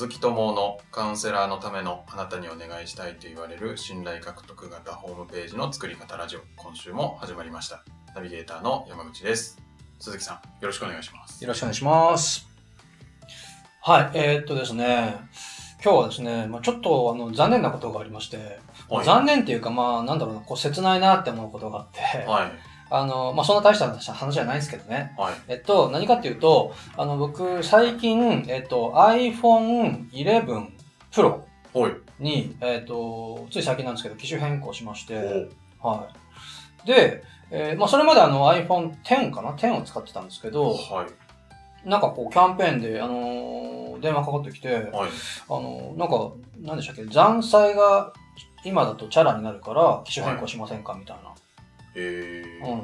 鈴木智のカウンセラーのためのあなたにお願いしたいと言われる信頼獲得型ホームページの作り方ラジオ。今週も始まりました。ナビゲーターの山口です。鈴木さんよろしくお願いします。よろしくお願いします。はいえー、っとですね。今日はですね、まあ、ちょっとあの残念なことがありまして、はい。残念っていうかまあなんだろうなこう切ないなって思うことがあって、はいあのまあそんな大した話話じゃないんですけどね。はい。えっと、何かっていうと、あの、僕、最近、えっと、iPhone 11 Pro おい。に、えっと、つい最近なんですけど、機種変更しまして、おはい。で、えーまあ、それまであの iPhone X かな ?10 を使ってたんですけど、はい。なんかこう、キャンペーンで、あのー電話かかってきて、はい。あのーなんか、何でしたっけ、残債が今だとチャラになるから、機種変更しませんか？みたいな。えーうん。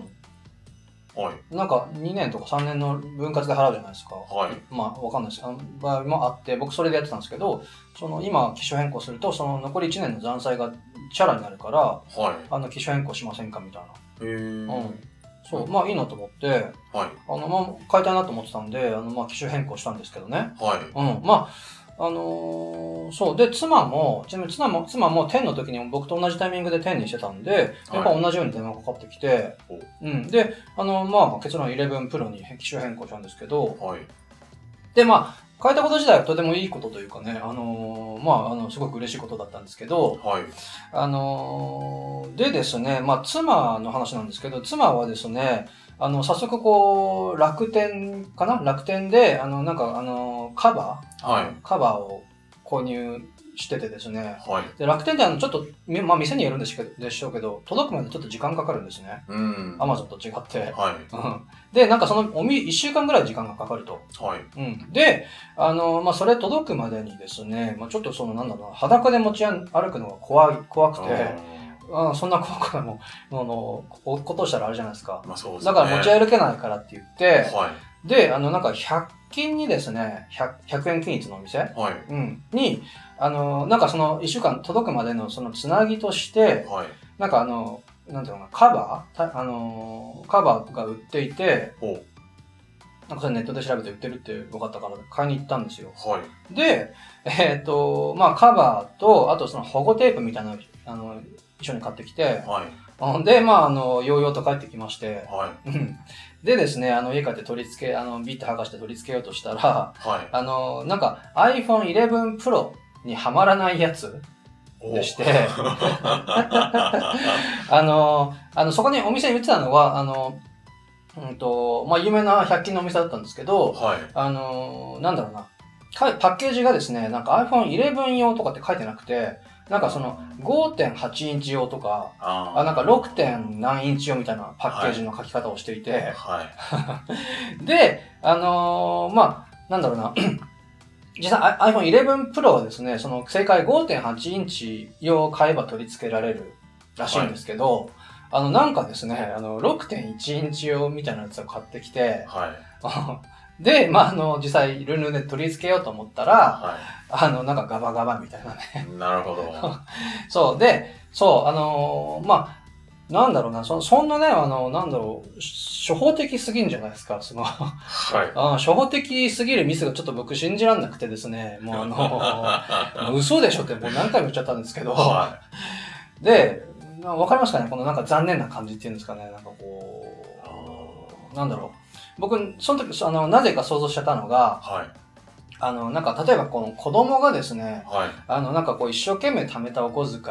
はいなんか2年とか3年の分割で払うじゃないですか。はいまあわかんないです。あの場合もあって、僕それでやってたんですけど、その今機種変更すると、その残り1年の残債がチャラになるから、はいあの機種変更しませんかみたいな。えーうん。そう、まあいいなと思って、はいあの、まあ変えたいなと思ってたんで、あの、まあ機種変更したんですけどね。はいうん。まあ、あのーそう。で、妻も、ちなみに妻も、妻も10の時に僕と同じタイミングで10にしてたんで、やっぱ同じように電話がかかってきて、おうん。で、あの、まあ結論11 Pro に機種変更したんですけど、はいで、まあ、変えたこと自体はとてもいいことというかね、あのーまあ、あの、すごく嬉しいことだったんですけど、はいあのーでですね、まあ、妻の話なんですけど、妻はですね、あの、早速こう、楽天かな？楽天で、あの、なんか、あの、カバー？はい。カバーを購入しててですね、はい。で楽天ってあの、ちょっと、みまあ、店によるんですけどでしょうけど、届くまでちょっと時間かかるんですね。うん。アマゾンと違って。はい。うん。で、なんかその、おみ、一週間ぐらい時間がかかると。はい。うん。で、あの、まあ、それ届くまでにですね、まあ、ちょっとその、なんだろうな、裸で持ち歩くのが怖い、怖くて、あそんな怖くも、あの、こことしたらあれじゃないですか。まあそうですね。だから持ち歩けないからって言って、はい。で、あの、なんか100均にですね、100, 100円均一のお店、はい。うん、に、あの、なんかその1週間届くまでのそのつなぎとして、はい。なんかあの、なんていうのかな、カバー？たあの、カバーが売っていて、お。なんかそれネットで調べて売ってるって分かったから買いに行ったんですよ。はい。で、えっ、と、まあカバーと、あとその保護テープみたいなのあの、一緒に買ってきて、はい。うんで、まああの、ヨーヨーと帰ってきまして、はい。うん。でですね、あの、家帰って取り付け、あの、ビッて剥がして取り付けようとしたら、はい。あの、なんか iPhone 11 Pro にはまらないやつお。でして、あの、あの、そこにお店に売ってたのは、あの、うんと、まあ、有名な100均のお店だったんですけど、はい。あの、なんだろうな、かパッケージがですね、なんか iPhone 11用とかって書いてなくて、なんかその5.8インチ用とか、ああなんか 6. 点何インチ用みたいなパッケージの書き方をしていて、はい。で、あのーまあ、なんだろうな、実際 iPhone 11 Pro はですね、その正解5.8インチ用を買えば取り付けられるらしいんですけど、あの、なんかですね、あの、6.1インチ用みたいなやつを買ってきて、はい。で、まあ、あの、実際、ルヌで取り付けようと思ったら、はあの、なんかガバガバみたいなね。いなるほど。そう、で、そう、あのーまあ、なんだろうな、そそんなね、あの、なんだろう、初歩的すぎんじゃないですか、その、はい。あ 初歩的すぎるミスがちょっと僕信じらんなくてですね、もうあの、もう嘘でしょってもう何回も言っちゃったんですけど、はで、なわかりますかね？このなんか残念な感じっていうんですかね。なんかこう、なんだろう。僕、その時、あの、なぜか想像しちゃったのが、はいあの、なんか例えばこの子供がですね、はい。あの、なんかこう一生懸命貯めたお小遣い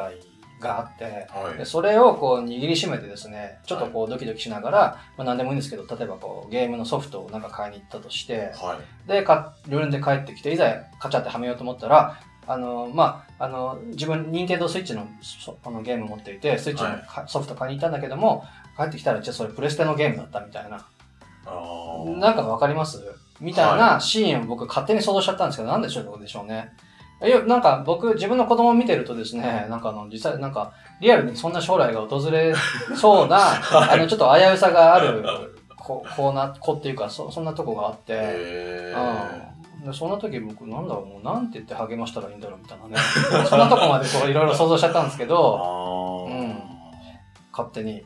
があって、はい。でそれをこう握りしめてですね、ちょっとこうドキドキしながら、まあ何でもいいんですけど、例えばこうゲームのソフトをなんか買いに行ったとして、はい。で、かルールで帰ってきて、いざカチャってはめようと思ったら、あの、まあ、あの、自分、任天堂スイッチのそあのゲーム持っていて、スイッチのかソフト買いに行ったんだけども、帰ってきたら、じゃあそれプレステのゲームだったみたいな。なんかわかります？みたいなシーンを僕勝手に想像しちゃったんですけど、なんでしょうでしょうね。いや、なんか僕、自分の子供を見てるとですね、なんかあの、実際なんか、リアルにそんな将来が訪れそうな、あの、ちょっと危うさがある子、子な、子っていうか、そそんなとこがあって、うん、でそんな時僕なんだろうもうなんて言って励ましたらいいんだろうみたいなね。そんなとこまでこういろいろ想像しちゃったんですけあどー。うん。勝手に、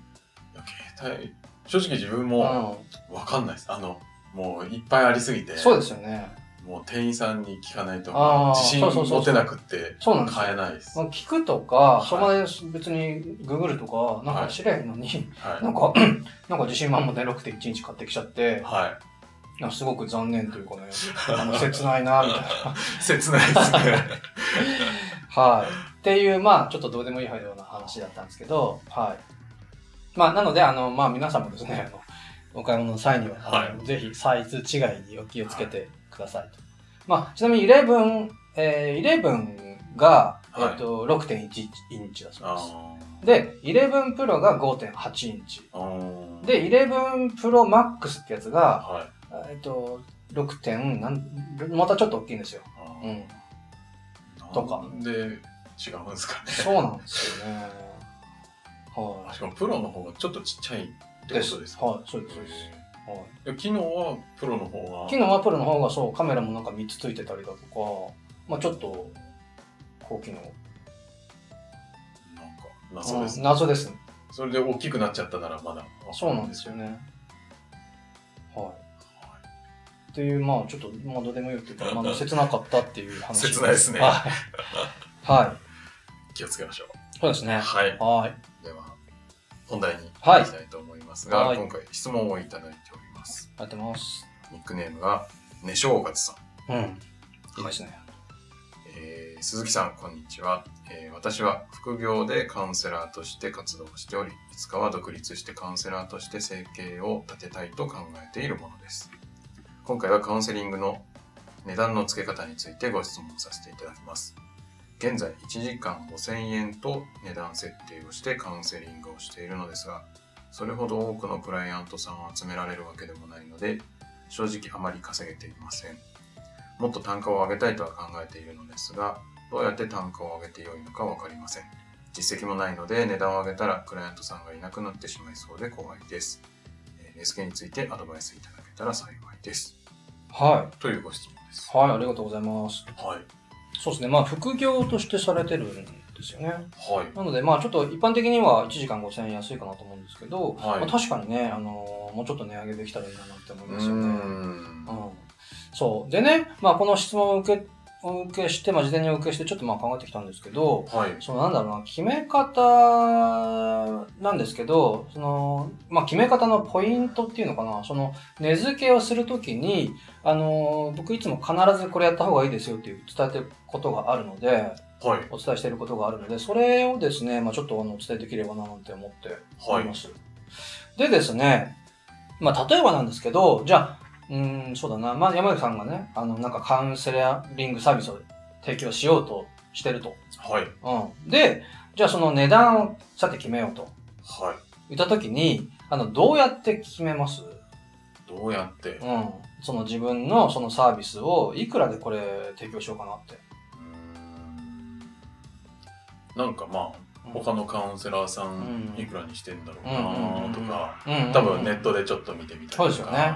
携帯正直自分うもん、わかんないです。あのもういっぱいありすぎてそうですよねもう店員さんに聞かないとあー自信そうそうそうそう持てなくってそうなんですよ買えないです。まあは聞くとか、はいそこまで別にググるとか、なんか知れへんのに、い。なんか、なんか自信満々で6.1インチ買ってきちゃって、はい。なんかすごく残念というかね、あの切ないな、みたいな。切ないですね。はい。っていう、まあ、ちょっとどうでもいいような話だったんですけど、はい。まあ、なので、あの、まあ、皆さんもですね、あの、お買い物の際には、はいぜひサイズ違いにお気をつけてくださいと。まあ、ちなみに11、えー、11が、えっ、はいと、6.1インチだそうあです。で、11 Pro が5.8インチ。ーあー、で、11 Pro Max ってやつが、はい。えっ、と、6. 点なん、またちょっと大きいんですよ。うん。とかで違うんですかね。そうなんですよね。はい。しかもプロの方がちょっとちっちゃいってことですか？はい、そうです、そうです。へはい、ー機能はプロの方が？機能はプロの方がそう、カメラもなんか3つついてたりだとか、まあちょっと、高機能。なんか、謎ですうんね。謎ですね。それで大きくなっちゃったならまだ。そうなんですよ。ね。はい。っていう、まあちょっと、まあどうでもいいっていうか、まあ切なかったっていう話。切ないですねはい。はい。気をつけましょそうですね。う。はい。はい。では、本題にはい行きたいとますが、はい今回質問をいただいております。ありがとうございます。ニックネームが、ねしょうがつさん。うん。いいですね。えー鈴木さん、こんにちは、えー私は副業でカウンセラーとして活動しており、いつかは独立してカウンセラーとして生計を立てたいと考えているものです。今回はカウンセリングの値段の付け方についてご質問させていただきます。現在1時間5000円と値段設定をしてカウンセリングをしているのですが、それほど多くのクライアントさんを集められるわけでもないので、正直あまり稼げていません。もっと単価を上げたいとは考えているのですが、どうやって単価を上げてよいのかわかりません。実績もないので値段を上げたらクライアントさんがいなくなってしまいそうで怖いです。えー、SK についてアドバイスいただけたら幸いです。はというご質問ですい。。はい、ありがとうございます。はい。そうですね。まあ、副業としてされてるんですよね。はい。なので、まあ、ちょっと一般的には1時間5000円安いかなと思うんですけど、はいまあ、確かにね、あのーもうちょっと値上げできたらいいなって思いうますよね。ーん。うんそう。でね、まあ、この質問を受け、お受けして、まあ、事前にお受けして、ちょっとまあ考えてきたんですけど、はい。そのなんだろうな、決め方なんですけど、その、まあ、決め方のポイントっていうのかな、その、値付けをするときに、あの、僕いつも必ずこれやった方がいいですよっていう伝えてることがあるので、はい。お伝えしていることがあるので、それをですね、まあ、ちょっとあのお伝えできればななんて思っていりま。す。でですね、まあ、例えばなんですけど、じゃあ、うーん、そうだな、まあ、山口さんがね、あの、なんかカウンセリングサービスを提供しようとしてると。はい。うん。で、じゃあその値段をさて決めようとはい。言ったときに、あの、どうやって決めます？どうやって？うーんうん。その自分のそのサービスをいくらでこれ提供しようかなって。なんかまあ、うん他のカウンセラーさんうんいくらにしてんだろうなんとか、うんうん多分ネットでちょっと見てみたりとか。そうですよね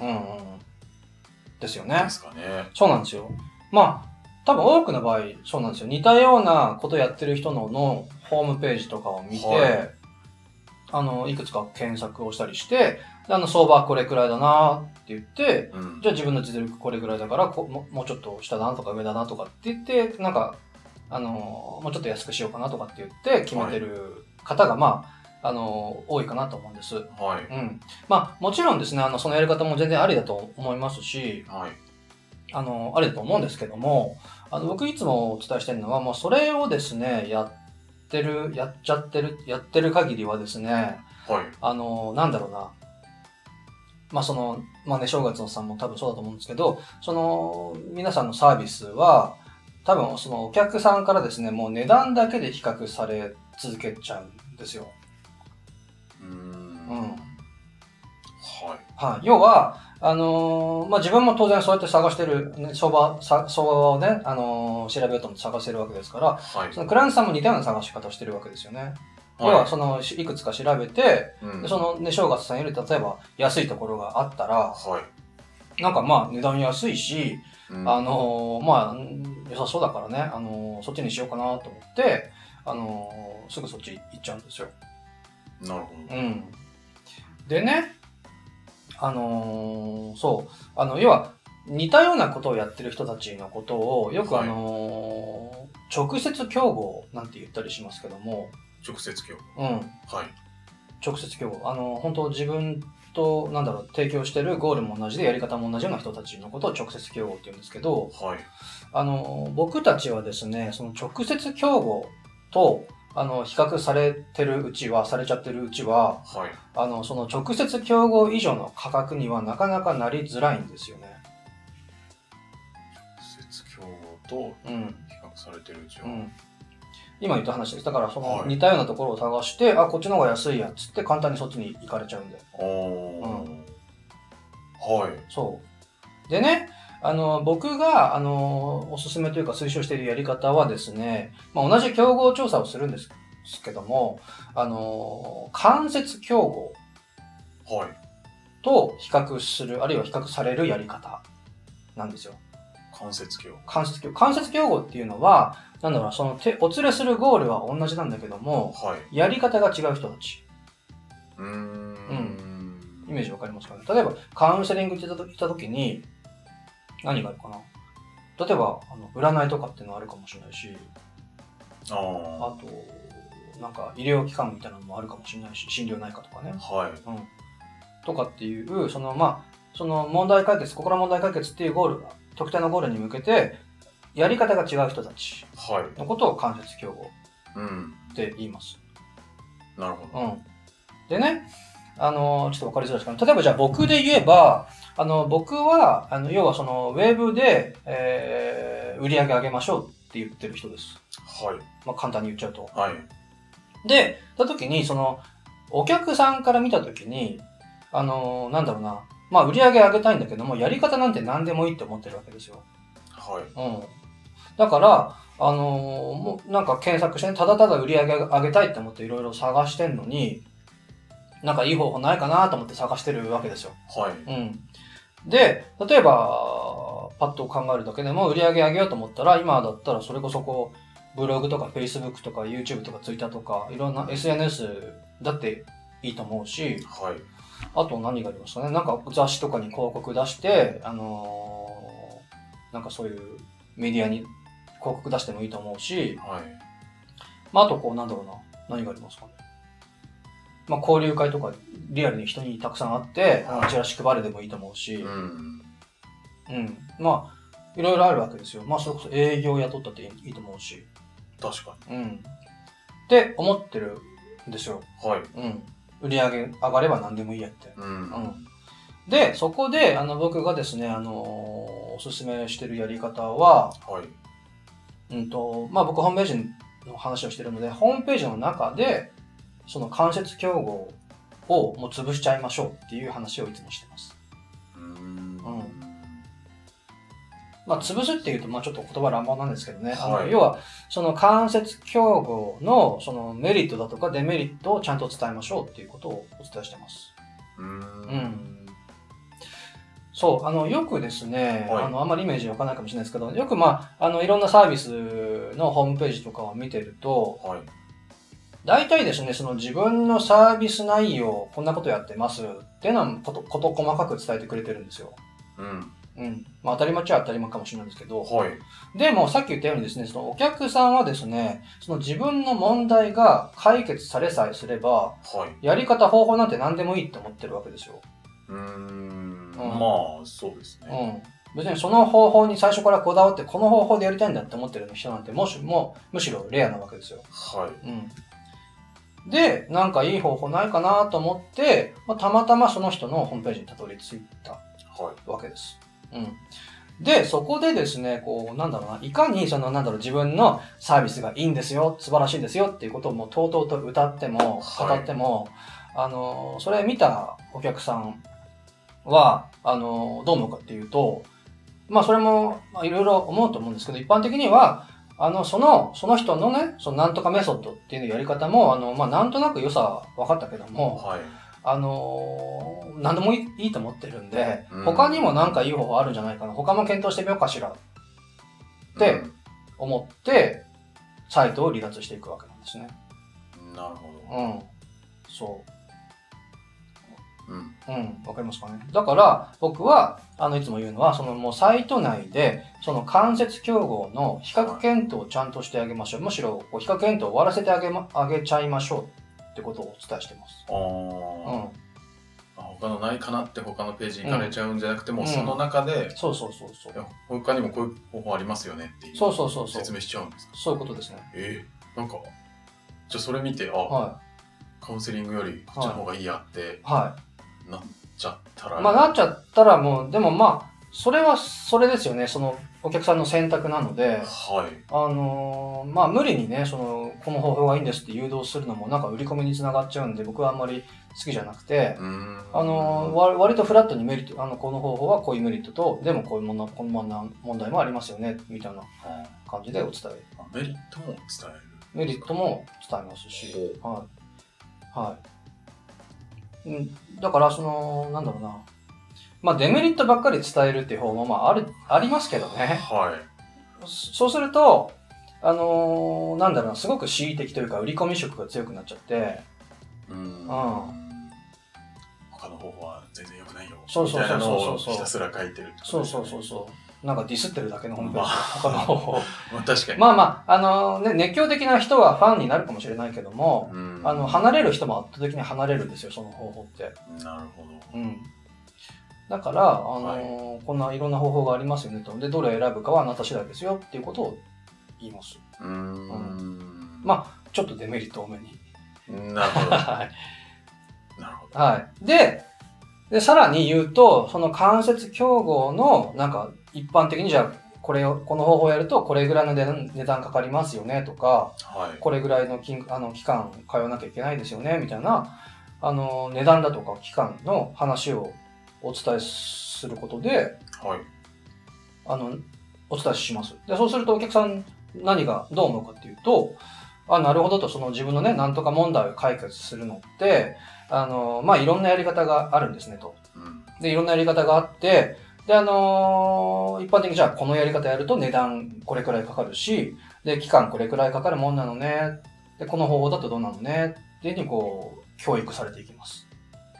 うんうん。ですよねで。すかね。そうなんですよ。まあ、多分多くの場合、そうなんですよ。似たようなことやってる人ののホームページとかを見て、はいあの、いくつか検索をしたりして、であの、相場はこれくらいだなって言って、うん。じゃあ自分の実力これぐらいだからこも、もうちょっと下だなとか上だなとかって言って、なんか、あの、もうちょっと安くしようかなとかって言って決めてる方が、まあ、あの、多いかなと思うんです。はい。うん。まあ、もちろんですね、あの、そのやり方も全然ありだと思いますし、はい。あの、ありだと思うんですけども、あの、僕いつもお伝えしてるのは、もうそれをですね、やってる、やっちゃってる、やってる限りはですね、はい。あの、なんだろうな。まあその、まあね、正月のさんも多分そうだと思うんですけど、その、皆さんのサービスは、多分そのお客さんからですね、もう値段だけで比較され続けちゃうんですよ。うーん。うんはい。はい。要は、あのーまあ自分も当然そうやって探してる、ね、相場、さ相場をね、あのー調べようと思って探してるわけですから、はい。そのクライアントさんも似たような探し方をしてるわけですよね。要はは、その、しいくつか調べて、い。うんでそのね、正月さんより例えば安いところがあったら、はい。なんかまあ値段安いし、うんあのーまあ、ん良さそうだからね、あのーそっちにしようかなと思って、あのーすぐそっち行っちゃうんですよ。なるほど。うん。でね、あのーそう、あの、要は、似たようなことをやってる人たちのことを、よくはいあのー直接競合なんて言ったりしますけども、直接競合。うん、はい。直接競合。あの、本当自分と、なんだろう、提供してるゴールも同じで、やり方も同じような人たちのことを直接競合って言うんですけど、はい。あの、僕たちはですね、その直接競合と、あの、比較されてるうちは、されちゃってるうちは、はい。あの、その直接競合以上の価格にはなかなかなりづらいんですよね。直接競合とうん。比較されてるうちは。うん。今言った話です。だから、そのはい似たようなところを探して、あ、こっちの方が安いやつって簡単にそっちに行かれちゃうんで。おー。はい。そう。でね、あの、僕が、あの、おすすめというか推奨しているやり方はですね、まあ、同じ競合調査をするんですけども、あの、間接競合はい。と比較する、あるいは比較されるやり方なんですよ。関節競合。間接競合。間接競合っていうのは、なんだろうな、その手、お連れするゴールは同じなんだけども、はい。やり方が違う人たち。うーん。イメージわかりますかね？例えば、カウンセリングって言った時に、何があるかな？例えば、あの占いとかっていうのはあるかもしれないし、ああ。あと、なんか医療機関みたいなのもあるかもしれないし、心療内科とかね。はい。うん。とかっていう、その、まあ、その問題解決、心問題解決っていうゴールが、特定のゴールに向けて、やり方が違う人たちはい。のことを間接競合うん。って言います。なるほど。うん。でね、あの、ちょっとわかりづらいですかね。例えばじゃあ僕で言えば、あの、僕は、あの、要はその、ウェブで、えー、売り上げ上げましょうって言ってる人です。はい。まあ、簡単に言っちゃうと。はい。で、た時に、その、お客さんから見た時に、あの、なんだろうな、まあ、売り上げ上げたいんだけども、やり方なんて何でもいいって思ってるわけですよ。はい。うん。だから、あのーもうなんか検索してね、ただただ売り上げ上げたいって思っていろいろ探してんのに、なんかいい方法ないかなと思って探してるわけですよ。はい。うん。で、例えば、パッと考えるだけでも売り上げ上げようと思ったら、今だったらそれこそこう、ブログとか Facebook とか YouTube とか Twitter とか、いろんな SNS だっていいと思うし、はい。あと何がありますかね？なんか雑誌とかに広告出して、あのーなんかそういうメディアに広告出してもいいと思うし、はい。まあ、あとこうなんだろうな、何がありますかね？まあ、交流会とかリアルに人にたくさん会って、あのチラシ配るでもいいと思うし、うん。うん。まあ、いろいろあるわけですよ。まあ、それこそ営業雇ったっていいと思うし、確かうん。って思ってるんですよ。に。はい。うん。売り上げ上がれば何でもいいやって。うん。うん。で、そこで、あの、僕がですね、あのーおすすめしてるやり方は、はい。うんと、まあ僕ホームページの話をしてるので、ホームページの中で、その間接競合をもう潰しちゃいましょうっていう話をいつもしてます。うーん。まあ潰すっていうと、まあちょっと言葉乱暴なんですけどね。あのはい要は、その間接競合のそのメリットだとかデメリットをちゃんと伝えましょうっていうことをお伝えしてます。うーん。うんそう、あの、よくですね、はいあの、あんまりイメージわかんないかもしれないですけど、よくまあ、あの、いろんなサービスのホームページとかを見てると、はい。大体ですね、その自分のサービス内容、こんなことやってますっていうのはこと、こと細かく伝えてくれてるんですよ。うん。うん。まあ当たり前っちゃ当たり前かもしれないんですけど、はい。でもさっき言ったようにですね、そのお客さんはですね、その自分の問題が解決されさえすれば、はい。やり方、方法なんて何でもいいって思ってるわけですよ。うーん。んまあ、そうですね。うん。別にその方法に最初からこだわって、この方法でやりたいんだって思ってる人なんて、もしも、むしろレアなわけですよ。はい。うん。で、なんかいい方法ないかなと思って、まあ、たまたまその人のホームページにたどり着いたはい。わけです。うん。で、そこでですね、こう、なんだろうな、いかにその、なんだろう、自分のサービスがいいんですよ、素晴らしいんですよっていうことをもうとうとうと歌っても、はい語っても、あの、それ見たお客さんは、あの、どう思うかっていうと、まあそれも、まあいろいろ思うと思うんですけど、一般的には、あの、その、その人のね、そのなんとかメソッドっていうやり方も、あの、まあなんとなく良さ分かったけども、はい。あのー何でもいいいいと思ってるんで、うん他にもなんかいい方法あるんじゃないかな、他も検討してみようかしら、でうん思って、サイトを離脱していくわけなんですね。なるほど。うん。そうん。うん、わかりますかね。だから、僕は、あの、いつも言うのは、そのもうサイト内で、その間接競合の比較検討をちゃんとしてあげましょう。むしろ、こう比較検討を終わらせてあげま、あげちゃいましょうってことをお伝えしてます。あーうん。あ他のないかなって他のページに行かれちゃうんじゃなくても、うんその中で、そうそうそうそうい。や他にもこういう方法ありますよねっていうそうそうそうそう説。明しちゃうんですか？そういうことですね。えー、なんかじゃあそれ見てあ、はカウンセリングよりこっちの方がいいやってい。はなっちゃったら、い。まあ、なっちゃったらもう、でもまあ、それはそれですよね。その、お客さんの選択なので、はいあのーまあ無理にね、その、この方法がいいんですって誘導するのもなんか売り込みにつながっちゃうんで、僕はあんまり好きじゃなくて、あのーわ割とフラットにメリット、あの、この方法はこういうメリットと、でもこういうもの、この問題問題もありますよね、みたいなあ感じでお伝え。あメリットも伝えるメリットも伝えますし、はい。はい。うん、だから、その、なんだろうな。まあ、デメリットばっかり伝えるっていう方も、まあ、ある、ありますけどね。はい。そうすると、あのーなんだろうな、すごく恣意的というか、売り込み色が強くなっちゃって、うーんん。他の方法は全然良くないよ。そうそうそうそうそう。ひたすら書いてるそうそうそうそう。なんかディスってるだけのホームページ、まあ他の方法。まあ確かにまあまあ、あのね、熱狂的な人はファンになるかもしれないけども、うんあの、離れる人も圧倒的に離れるんですよ、その方法って。なるほどうん。だから、あのーこんないろんな方法がありますよねと。で、どれ選ぶかはあなた次第ですよっていうことを言います。うーんまちょっとデメリット多めに。なるほど はい。なるほどはい。で、で、さらに言うと、その間接競合の、なんか、一般的にじゃあ、これを、この方法をやると、これぐらいの値段値段かかりますよねとか、はいこれぐらいの金あの期間通わなきゃいけないですよねみたいな、あの、値段だとか期間の話をお伝えすることで、はいあの、お伝えします。で、そうするとお客さん何がどう思うかっていうと、あ、なるほどと、その自分のね、なんとか問題を解決するのって、あの、まあ、いろんなやり方があるんですねと。うんで、いろんなやり方があって、で、あのー一般的にじゃあこのやり方やると値段これくらいかかるし、で、期間これくらいかかるもんなのね。で、この方法だとどうなのね。っていうふうにこう、教育されていきます。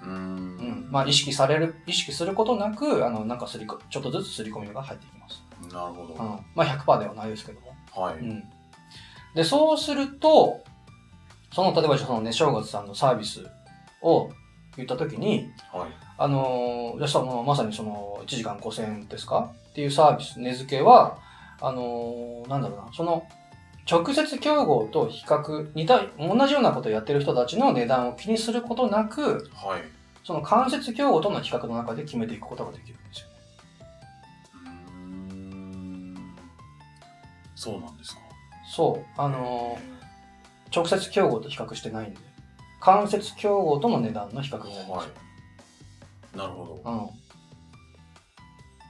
うーうん。んまあ、意識される、意識することなく、あの、なんかすりこ、ちょっとずつすり込みが入っていきます。なるほどうん。まあ、100%ではないですけども。はいうん。で、そうすると、その、例えばそのね、正月さんのサービスを言ったときに、はいあのー、じゃあその、まさにその、1時間5000円ですかっていうサービス、値付けは、あのーなんだろうな、その、直接競合と比較、似た、同じようなことをやってる人たちの値段を気にすることなく、はいその間接競合との比較の中で決めていくことができるんですよ。うーんそうなんですかそう。あのー直接競合と比較してないんで、間接競合との値段の比較になりますよ。いなるほどうん。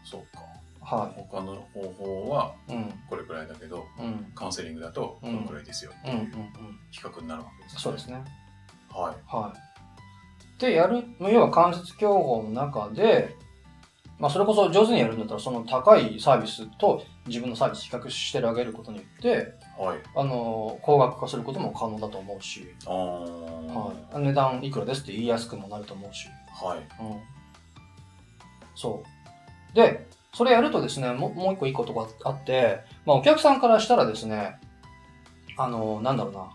そうかは他の方法はいうん。これくらいだけどうん。カウンセリングだとこのくらいですよってうん。うん。いううん比較になるわけですねそうですね。はいはい。で、やる、要は間接競合の中で、まあ、それこそ上手にやるんだったら、その高いサービスと自分のサービス比較してあげることによって、はいあの、高額化することも可能だと思うし、あーはい。値段いくらですって言いやすくもなると思うし、はいうん。そう。で、それやるとですね、ももう一個いいことがあって、まあ、お客さんからしたらですね、あの、なんだろうな。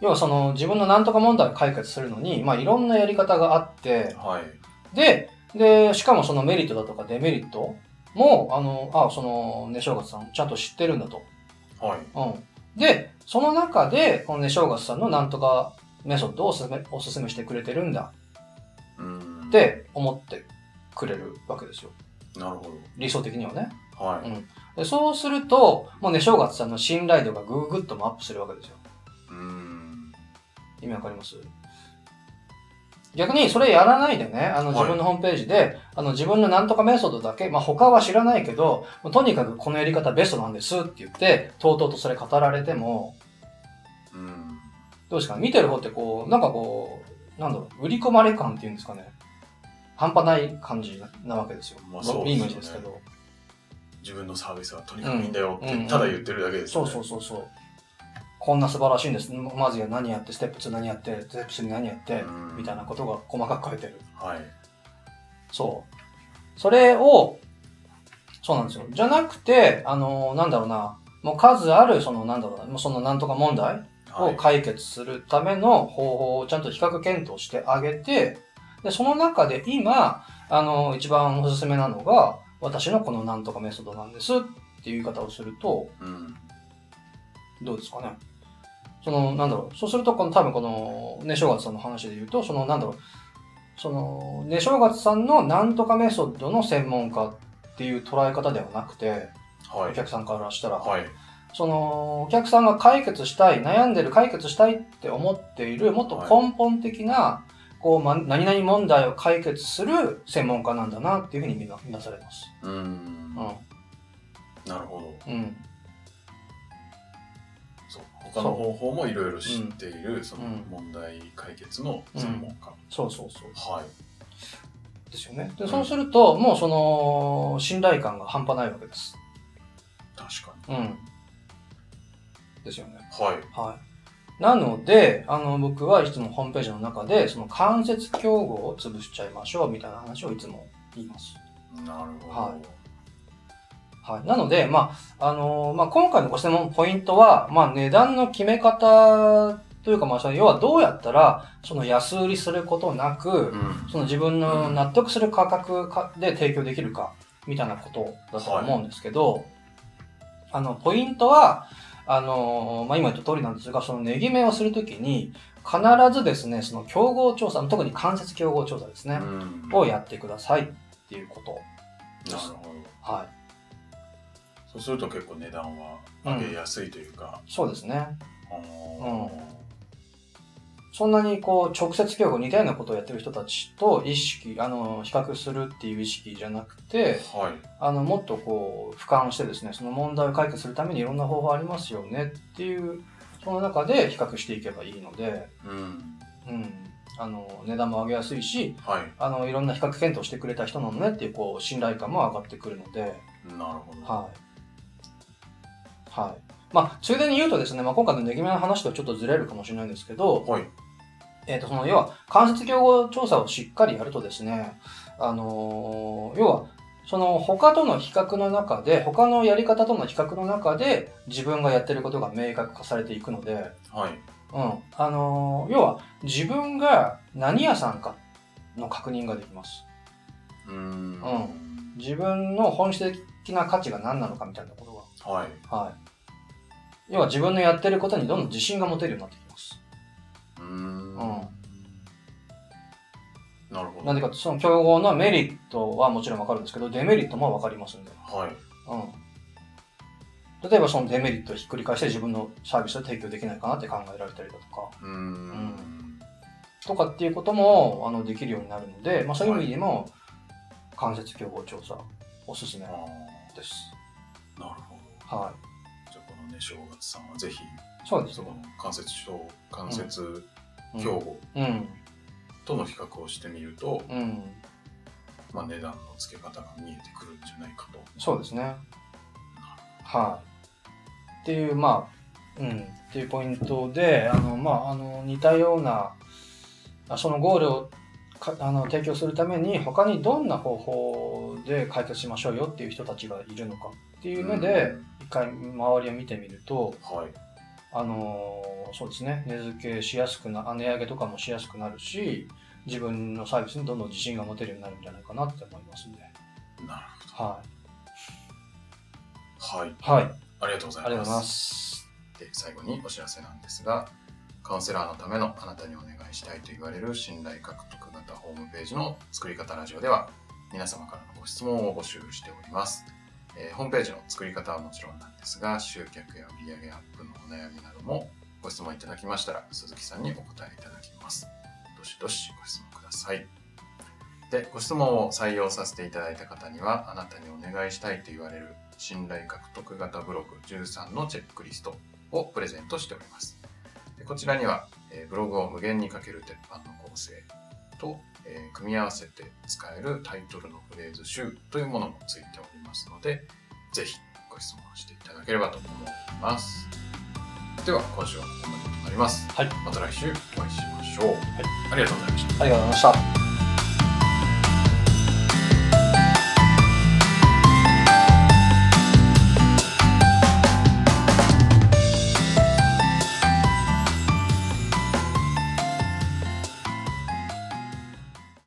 要はその自分のなんとか問題を解決するのに、まあいろんなやり方があって、はいで、で、しかもそのメリットだとかデメリットも、あの、あ、その、ね、正月さんちゃんと知ってるんだと。はいうん。で、その中で、このね、正月さんのなんとかメソッドをおすすめ、おすすめしてくれてるんだうーんって思ってくれるわけですよ。なるほ理想的にはね。どはいうんでそうすると、もうね、正月さんの信頼度がぐぐっともアップするわけですよ。うーん意味わかります？逆にそれやらないでね、あのはい自分のホームページで、あの自分のなんとかメソッドだけ、まあ他は知らないけど、とにかくこのやり方ベストなんですって言って、とうとうとそれ語られても、うーんどうですか？見てる方ってこう、なんかこう、なんだろう、売り込まれ感っていうんですかね。半端ない感じなわけですよ。まあそうですよねですけど。自分のサービスはとにかくいいんだよっうんてただ言ってるだけですそうそうそうそう。こんな素晴らしいんです。まずは何やって、ステップ2何やって、ステップ3何やって、うんみたいなことが細かく書いてる。はい。そう。それを、そうなんですよ。じゃなくて、あの、なんだろうな、もう数ある、その、なんだろうな、もうそのなんとか問題をはい。解決するための方法をちゃんと比較検討してあげて、で、その中で今、あの、一番おすすめなのが、私のこのなんとかメソッドなんですっていう言い方をすると、うん。どうですかね。その、なんだろう。そうすると、この多分この、ね、正月さんの話で言うと、その、なんだろう。その、ね、正月さんのなんとかメソッドの専門家っていう捉え方ではなくて、はい。お客さんからしたら、はい。その、お客さんが解決したい、悩んでる解決したいって思っている、もっと根本的な、こう、ま、何々問題を解決する専門家なんだなっていうふうに見な見なされます。うん。うなるほど。ん。うん。そう。他の方法もいろいろ知っている、そのうん問題解決の専門家。そうそうそう。はい。ですよね。で、うんそうすると、もうその、信頼感が半端ないわけです。確かに。うん。ですよね。はい。はい。なので、あの、僕はいつもホームページの中で、その関節競合を潰しちゃいましょうみたいな話をいつも言います。なるほど。はいはい。なので、まあ、あのまあ、今回のご質問ポイントは、まあ、値段の決め方というか、まあ、要はどうやったら、その安売りすることなく、うん。その自分の納得する価格かで提供できるか、みたいなことだと思うんですけど、あの、ポイントは、あの、まあ、今言った通りなんですが、その値決めをするときに、必ずですね、その競合調査、特に間接競合調査ですね、うんをやってくださいっていうことです。なるほど。はい。そうすると結構値段は上げやすいというか。そうですね。あーそんなにこう、直接競合似たようなことをやってる人たちと意識、あの、比較するっていう意識じゃなくて、はい。あの、もっとこう、俯瞰してですね、その問題を解決するためにいろんな方法ありますよねっていう、その中で比較していけばいいので、うん。うん。あの、値段も上げやすいし、はい。あの、いろんな比較検討してくれた人なのねっていう、こう、信頼感も上がってくるので、なるほど。はい。はい。まあ、ついでに言うとですね、まあ、今回の値決めの話とはちょっとずれるかもしれないんですけど、はい。えっ、と、その、要は、間接競合調査をしっかりやるとですね、あのー要は、その、他との比較の中で、他のやり方との比較の中で、自分がやってることが明確化されていくので、はい。うん。あのー要は、自分が何屋さんかの確認ができます。うーん。うん自分の本質的な価値が何なのかみたいなことはい。が。はい。要は、自分のやってることにどんどん自信が持てるようになってきます。うんなるほど。なんでかって、その競合のメリットはもちろんわかるんですけど、デメリットもわかりますんで。はい。うん。例えばそのデメリットをひっくり返して自分のサービスを提供できないかなって考えられたりだとか、うーん。とかっていうこともあのできるようになるので、まあそういう意味でも、間接競合調査おすすめあです。ーなるほど。はじゃあこのね、正月さんはぜひ、い。そうですねそこ。の関節症、関節うん競合うん。との比較をしてみると、うん。まあ値段の付け方が見えてくるんじゃないかと。そうですね。はい。っていう、まあ、うん、っていうポイントで、あの、まあ、あの、似たような、あそのゴールをかあの提供するために、他にどんな方法で解決しましょうよっていう人たちがいるのかっていう目で、一回周りを見てみると、うん、はい。あのそうですね、値付けしやすくな、あ値上げとかもしやすくなるし、自分のサービスにどんどん自信が持てるようになるんじゃないかなって思いますんで。なるほはど。はい。い。はい。ありがとうございます。ありがとうございます。で最後にお知らせなんですがカウンセラーのためのあなたにお願いしたいと言われる信頼獲得型ホームページの作り方ラジオでは皆様からのご質問を募集しております、えーホームページの作り方はもちろんなんですが集客や売上アップのお悩みなどもご質問いただきましたら鈴木さんにお答えいただきますどしどしご質問くださいでご質問を採用させていただいた方にはあなたにお願いしたいと言われる信頼獲得型ブログ13のチェックリストをプレゼントしております。でこちらには、えーブログを無限にかける鉄板の構成と、えー組み合わせて使えるタイトルのフレーズ集というものもついておりますので、ぜひご質問していただければと思います。では今週はここまでとなります。はいまた来週お会いしましょう。ありがとうございました。ありがとうございました。